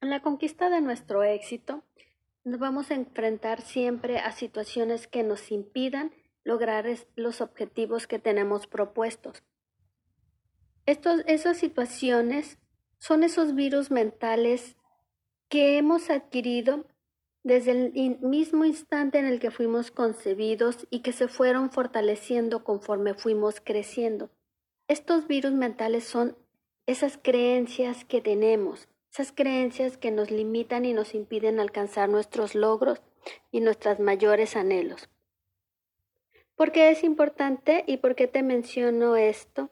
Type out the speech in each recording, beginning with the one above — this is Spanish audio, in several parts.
En la conquista de nuestro éxito, nos vamos a enfrentar siempre a situaciones que nos impidan lograr los objetivos que tenemos propuestos. Estos, esas situaciones son esos virus mentales que hemos adquirido desde el mismo instante en el que fuimos concebidos y que se fueron fortaleciendo conforme fuimos creciendo. Estos virus mentales son esas creencias que tenemos, esas creencias que nos limitan y nos impiden alcanzar nuestros logros y nuestros mayores anhelos. ¿Por qué es importante y por qué te menciono esto?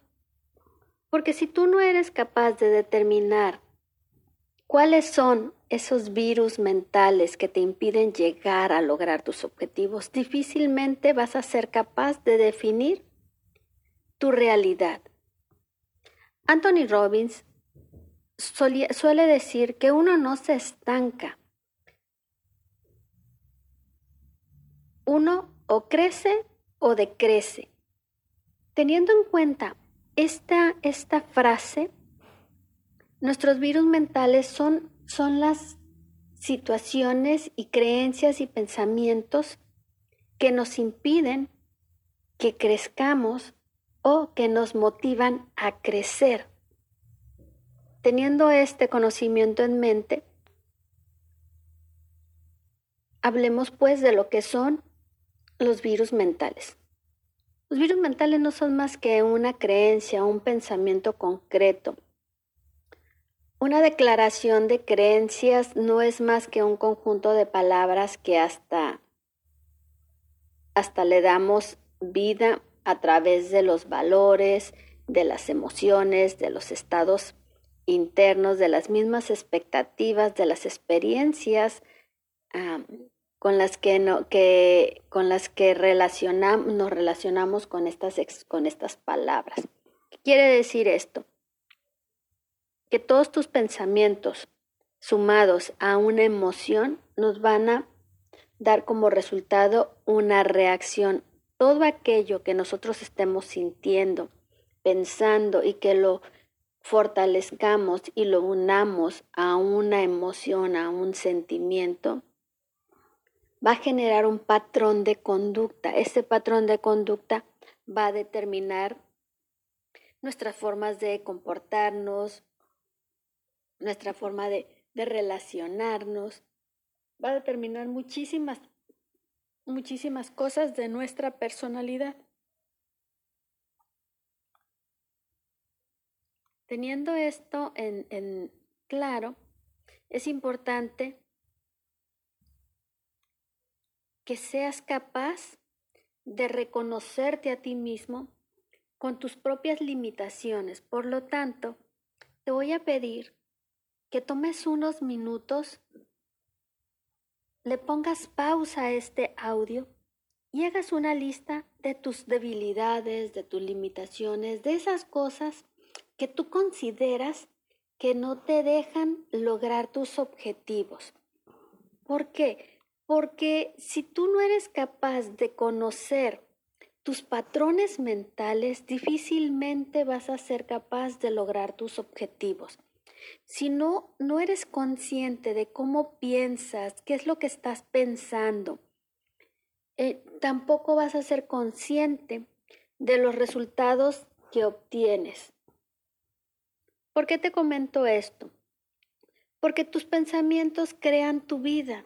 Porque si tú no eres capaz de determinar cuáles son esos virus mentales que te impiden llegar a lograr tus objetivos, difícilmente vas a ser capaz de definir tu realidad. Anthony Robbins suele decir que uno no se estanca. Uno o crece o decrece. Teniendo en cuenta esta, esta frase, nuestros virus mentales son, son las situaciones y creencias y pensamientos que nos impiden que crezcamos o que nos motivan a crecer. Teniendo este conocimiento en mente, hablemos pues de lo que son los virus mentales. Los virus mentales no son más que una creencia, un pensamiento concreto. Una declaración de creencias no es más que un conjunto de palabras que hasta, hasta le damos vida a través de los valores, de las emociones, de los estados internos, de las mismas expectativas, de las experiencias con las que, no, que, con las que relacionamos, nos relacionamos con estas, con estas palabras. ¿Qué quiere decir esto? Que todos tus pensamientos sumados a una emoción nos van a dar como resultado una reacción. Todo aquello que nosotros estemos sintiendo, pensando y que lo fortalezcamos y lo unamos a una emoción, a un sentimiento, va a generar un patrón de conducta. Ese patrón de conducta va a determinar nuestras formas de comportarnos, nuestra forma de, relacionarnos, va a determinar muchísimas, muchísimas cosas de nuestra personalidad. Teniendo esto en, claro, es importante que seas capaz de reconocerte a ti mismo con tus propias limitaciones. Por lo tanto, te voy a pedir que tomes unos minutos, le pongas pausa a este audio y hagas una lista de tus debilidades, de tus limitaciones, de esas cosas que tú consideras que no te dejan lograr tus objetivos. ¿Por qué? Porque si tú no eres capaz de conocer tus patrones mentales, difícilmente vas a ser capaz de lograr tus objetivos. Si no, no eres consciente de cómo piensas, qué es lo que estás pensando, eh, tampoco vas a ser consciente de los resultados que obtienes. ¿Por qué te comento esto? Porque tus pensamientos crean tu vida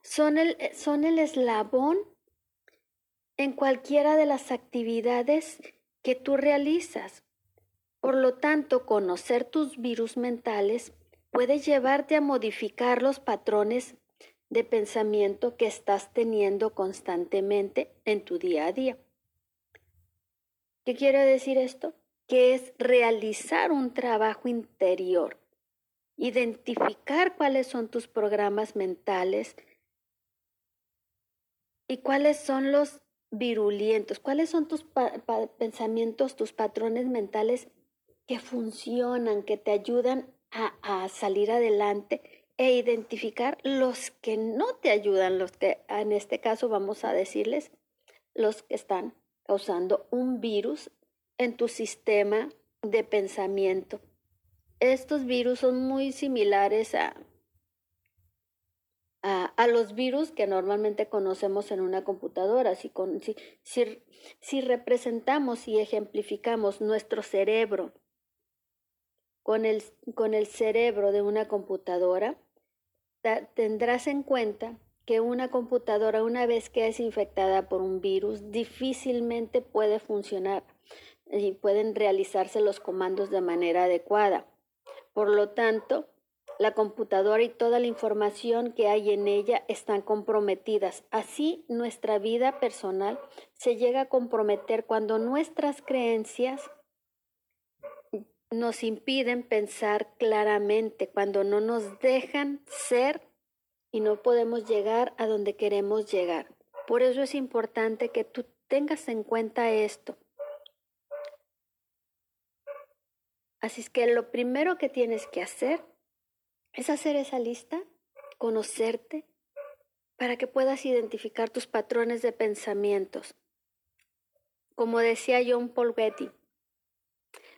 son el, eh, son el eslabón en cualquiera de las actividades que tú realizas. Por lo tanto, conocer tus virus mentales puede llevarte a modificar los patrones de pensamiento que estás teniendo constantemente en tu día a día. ¿Qué quiere decir esto? Que es realizar un trabajo interior, identificar cuáles son tus programas mentales, ¿Y cuáles son los virulentos? ¿Cuáles son tus pensamientos, tus patrones mentales que funcionan, que te ayudan a, a, salir adelante e identificar los que no te ayudan, los que en este caso vamos a decirles, los que están causando un virus en tu sistema de pensamiento. estos virus son muy similares a, a, los virus que normalmente conocemos en una computadora. Si, si, si, representamos y ejemplificamos nuestro cerebro con el, con el cerebro de una computadora, tendrás en cuenta que una computadora, una vez que es infectada por un virus, difícilmente puede funcionar y pueden realizarse los comandos de manera adecuada. Por lo tanto, la computadora y toda la información que hay en ella están comprometidas. Así nuestra vida personal se llega a comprometer cuando nuestras creencias nos impiden pensar claramente, cuando no nos dejan ser y no podemos llegar a donde queremos llegar. Por eso es importante que tú tengas en cuenta esto. Así es que lo primero que tienes que hacer es hacer esa lista, conocerte, para que puedas identificar tus patrones de pensamientos. Como decía John Paul Getty,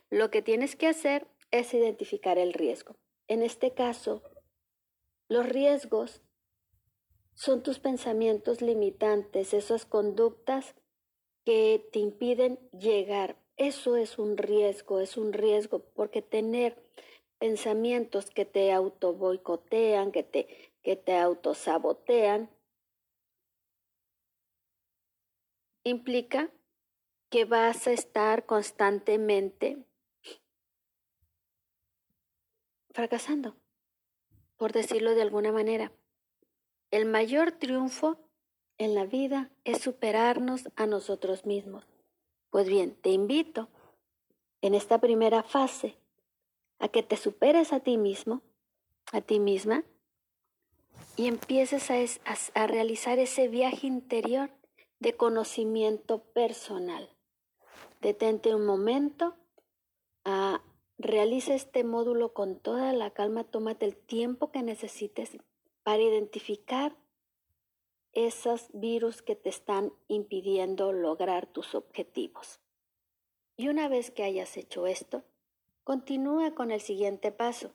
lo que tienes que hacer es identificar el riesgo. En este caso, los riesgos son tus pensamientos limitantes, esas conductas que te impiden llegar. Eso es un riesgo, es un riesgo, porque tener pensamientos que te auto boicotean, que te, que te autosabotean, implica que vas a estar constantemente fracasando, por decirlo de alguna manera. El mayor triunfo en la vida es superarnos a nosotros mismos. Pues bien, te invito en esta primera fase a que te superes a ti mismo, a ti misma, y empieces a, realizar ese viaje interior de conocimiento personal. Detente un momento, a, realiza este módulo con toda la calma, tómate el tiempo que necesites para identificar esos virus que te están impidiendo lograr tus objetivos. Y una vez que hayas hecho esto, Continúa con el siguiente paso.